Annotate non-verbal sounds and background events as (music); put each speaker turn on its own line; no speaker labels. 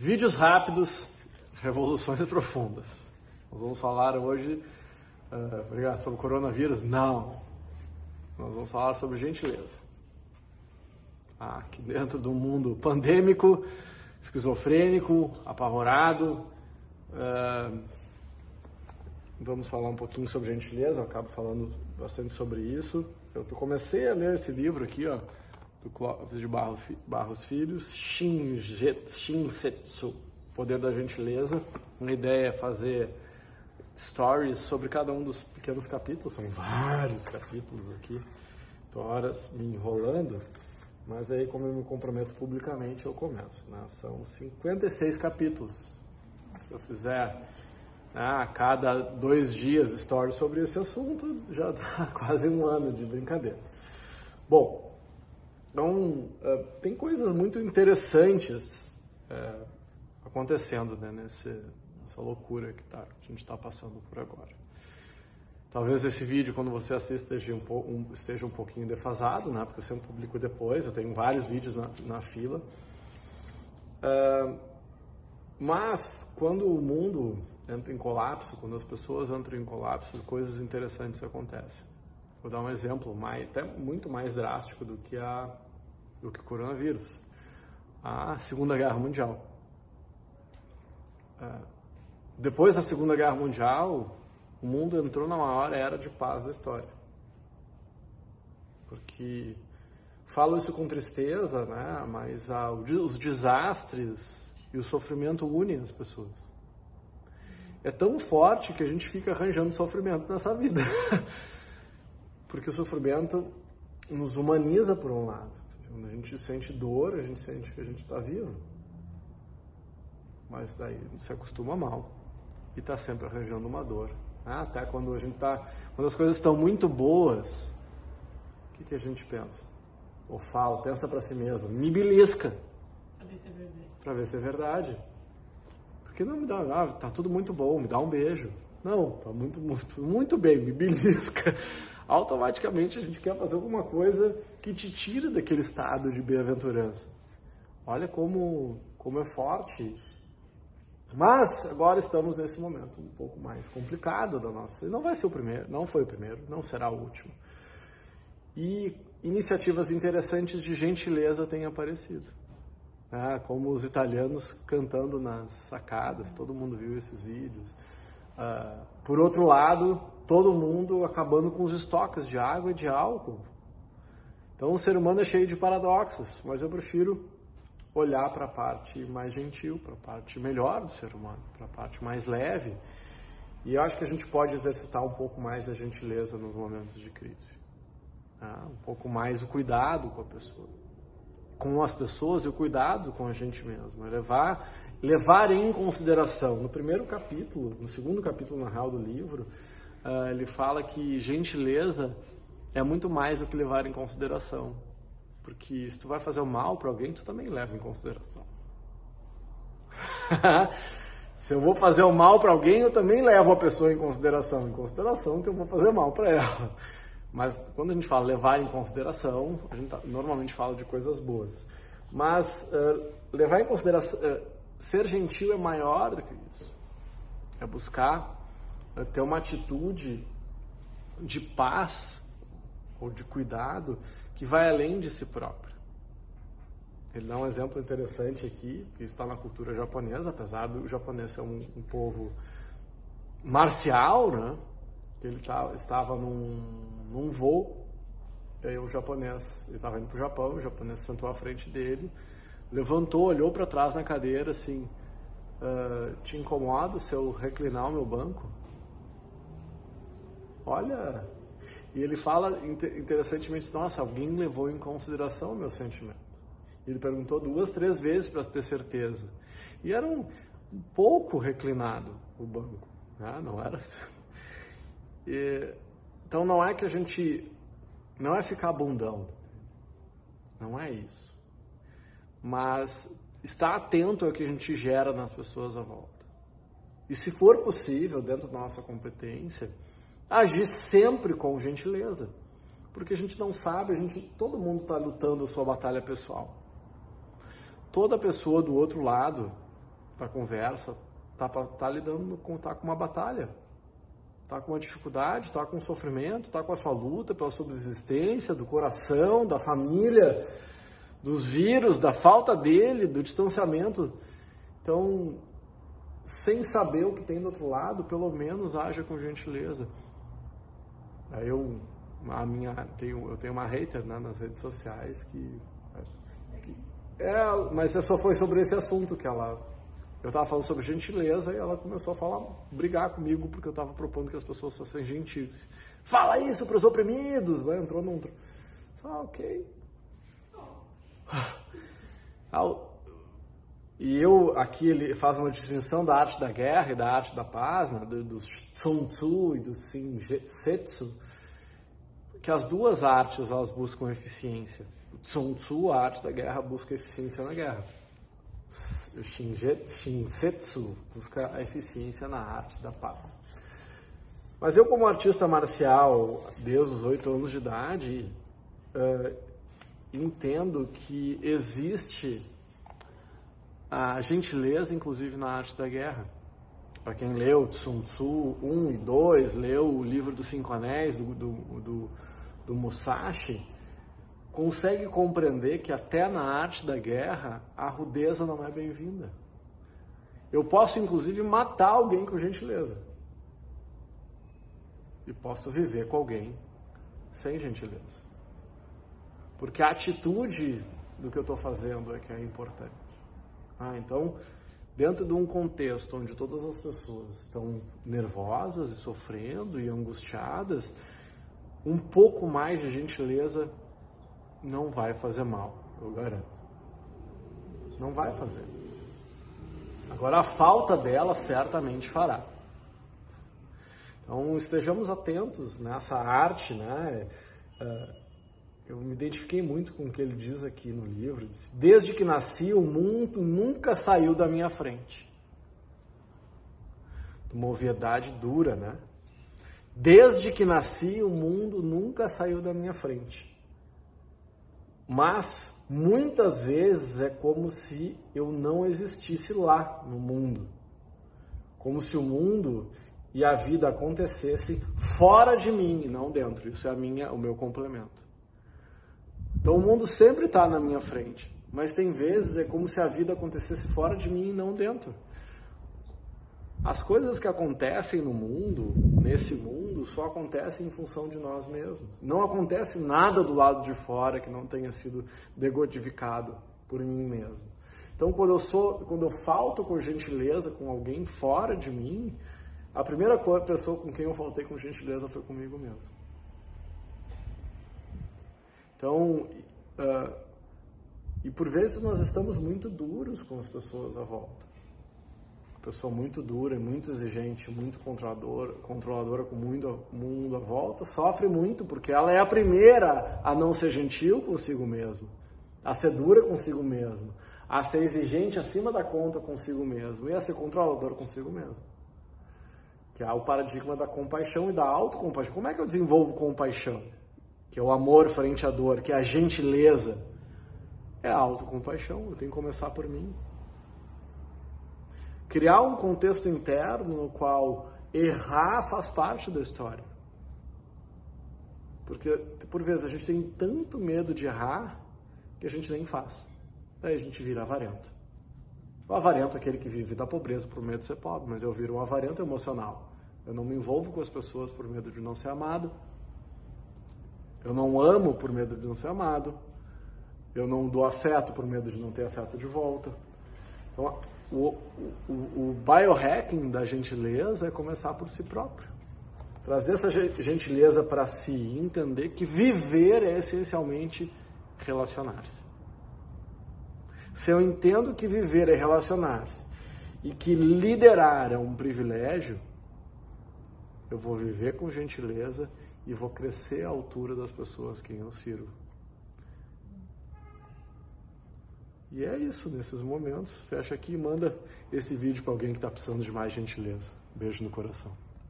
Vídeos rápidos, revoluções (laughs) profundas. Nós vamos falar hoje uh, sobre coronavírus? Não. Nós vamos falar sobre gentileza. Ah, aqui dentro do mundo pandêmico, esquizofrênico, apavorado. Uh, vamos falar um pouquinho sobre gentileza, eu acabo falando bastante sobre isso. Eu comecei a ler esse livro aqui, ó, do Clóvis de Barros, Barros Filhos, Shinsetsu, Poder da Gentileza. Uma ideia é fazer stories sobre cada um dos pequenos capítulos, são vários capítulos aqui, horas me enrolando, mas aí como eu me comprometo publicamente eu começo, né? são 56 capítulos, se eu fizer né, a cada dois dias stories sobre esse assunto, já (laughs) dá quase um ano de brincadeira. Bom, então, uh, tem coisas muito interessantes uh, acontecendo né, nesse, nessa loucura que tá, a gente está passando por agora. Talvez esse vídeo, quando você assiste, esteja um, um, esteja um pouquinho defasado, né, porque eu sempre publico depois, eu tenho vários vídeos na, na fila. Uh, mas, quando o mundo entra em colapso, quando as pessoas entram em colapso, coisas interessantes acontecem. Vou dar um exemplo mais, até muito mais drástico do que, a, do que o coronavírus. A Segunda Guerra Mundial. É, depois da Segunda Guerra Mundial, o mundo entrou na maior era de paz da história. Porque falo isso com tristeza, né? Mas os desastres e o sofrimento unem as pessoas. É tão forte que a gente fica arranjando sofrimento nessa vida. (laughs) Porque o sofrimento nos humaniza por um lado. Quando a gente sente dor, a gente sente que a gente está vivo. Mas daí se acostuma mal e está sempre arranjando uma dor. Né? Até quando a gente tá, quando as coisas estão muito boas, o que, que a gente pensa? Ou fala, pensa para si mesmo, me belisca.
Para ver se é verdade.
Para ver se é verdade. Porque não me dá, ah, tá tudo muito bom, me dá um beijo. Não, tá muito, muito, muito bem, me belisca automaticamente a gente quer fazer alguma coisa que te tire daquele estado de bem-aventurança. Olha como, como é forte isso. Mas agora estamos nesse momento um pouco mais complicado da nossa. Não vai ser o primeiro, não foi o primeiro, não será o último. E iniciativas interessantes de gentileza têm aparecido. Né? Como os italianos cantando nas sacadas, todo mundo viu esses vídeos. Uh, por outro lado, todo mundo acabando com os estoques de água e de álcool. Então o ser humano é cheio de paradoxos, mas eu prefiro olhar para a parte mais gentil, para a parte melhor do ser humano, para a parte mais leve. E eu acho que a gente pode exercitar um pouco mais a gentileza nos momentos de crise. Né? Um pouco mais o cuidado com a pessoa. Com as pessoas e o cuidado com a gente mesmo. É levar, levar em consideração. No primeiro capítulo, no segundo capítulo, na real, do livro, uh, ele fala que gentileza é muito mais do que levar em consideração. Porque se tu vai fazer o mal para alguém, tu também leva em consideração. (laughs) se eu vou fazer o mal para alguém, eu também levo a pessoa em consideração. Em consideração que eu vou fazer mal para ela. Mas quando a gente fala levar em consideração, a gente tá, normalmente fala de coisas boas. Mas uh, levar em consideração, uh, ser gentil é maior do que isso. É buscar ter uma atitude de paz ou de cuidado que vai além de si próprio. Ele dá um exemplo interessante aqui, que está na cultura japonesa, apesar do japonês ser um, um povo marcial, né? Ele tá, estava num, num voo, e aí o japonês, estava indo para o Japão, o japonês sentou à frente dele, levantou, olhou para trás na cadeira, assim, uh, te incomoda se eu reclinar o meu banco? Olha, e ele fala interessantemente, nossa, alguém levou em consideração o meu sentimento. Ele perguntou duas, três vezes para ter certeza. E era um, um pouco reclinado o banco, né? não era assim. E, então não é que a gente, não é ficar bundão, não é isso. Mas estar atento ao que a gente gera nas pessoas à volta. E se for possível, dentro da nossa competência, agir sempre com gentileza. Porque a gente não sabe, a gente, todo mundo está lutando a sua batalha pessoal. Toda pessoa do outro lado da conversa tá, tá lidando com, tá com uma batalha, tá com uma dificuldade, tá com um sofrimento, tá com a sua luta pela subsistência, do coração, da família, dos vírus, da falta dele, do distanciamento. Então, sem saber o que tem do outro lado, pelo menos haja com gentileza. Eu, a minha, tenho, eu tenho uma hater né, nas redes sociais que, que é, mas só foi sobre esse assunto que ela eu estava falando sobre gentileza e ela começou a falar, brigar comigo porque eu estava propondo que as pessoas fossem gentis. Fala isso para os oprimidos! Vai, entrou num. Ah, ok. Ah, e eu, aqui ele faz uma distinção da arte da guerra e da arte da paz, né, do, do Sun Tzu e do Shinsetsu, que as duas artes elas buscam eficiência. O Sun Tzu, a arte da guerra, busca eficiência na guerra o Shinsetsu busca a eficiência na arte da paz. Mas eu, como artista marcial, desde os oito anos de idade, uh, entendo que existe a gentileza, inclusive, na arte da guerra. Para quem leu Sun Tzu 1 e 2, leu o livro dos Cinco Anéis, do, do, do, do Musashi, consegue compreender que até na arte da guerra a rudeza não é bem-vinda. Eu posso inclusive matar alguém com gentileza. E posso viver com alguém sem gentileza. Porque a atitude do que eu estou fazendo é que é importante. Ah, então, dentro de um contexto onde todas as pessoas estão nervosas e sofrendo e angustiadas, um pouco mais de gentileza não vai fazer mal, eu garanto. Não vai fazer. Agora, a falta dela certamente fará. Então, estejamos atentos nessa arte, né? É, eu me identifiquei muito com o que ele diz aqui no livro. Desde que nasci, o mundo nunca saiu da minha frente. Uma obviedade dura, né? Desde que nasci, o mundo nunca saiu da minha frente. Mas muitas vezes é como se eu não existisse lá no mundo. Como se o mundo e a vida acontecesse fora de mim não dentro. Isso é a minha, o meu complemento. Então o mundo sempre está na minha frente, mas tem vezes é como se a vida acontecesse fora de mim e não dentro. As coisas que acontecem no mundo, nesse mundo, só acontecem em função de nós mesmos. Não acontece nada do lado de fora que não tenha sido degodificado por mim mesmo. Então, quando eu sou, quando eu falto com gentileza com alguém fora de mim, a primeira pessoa com quem eu faltei com gentileza foi comigo mesmo. Então, uh, e por vezes nós estamos muito duros com as pessoas à volta pessoa muito dura, muito exigente, muito controladora, controladora com muito mundo à volta, sofre muito porque ela é a primeira a não ser gentil consigo mesma, a ser dura consigo mesma, a ser exigente acima da conta consigo mesmo e a ser controladora consigo mesmo. Que é o paradigma da compaixão e da autocompaixão. Como é que eu desenvolvo compaixão? Que é o amor frente à dor, que é a gentileza. É a autocompaixão. Eu tenho que começar por mim criar um contexto interno no qual errar faz parte da história. Porque, por vezes, a gente tem tanto medo de errar que a gente nem faz. Daí a gente vira avarento. O avarento é aquele que vive da pobreza por medo de ser pobre, mas eu viro um avarento emocional. Eu não me envolvo com as pessoas por medo de não ser amado. Eu não amo por medo de não ser amado. Eu não dou afeto por medo de não ter afeto de volta. Então, o, o, o biohacking da gentileza é começar por si próprio. Trazer essa gentileza para si entender que viver é essencialmente relacionar-se. Se eu entendo que viver é relacionar-se e que liderar é um privilégio, eu vou viver com gentileza e vou crescer à altura das pessoas que eu sirvo. E é isso, nesses momentos. Fecha aqui e manda esse vídeo para alguém que está precisando de mais gentileza. Beijo no coração.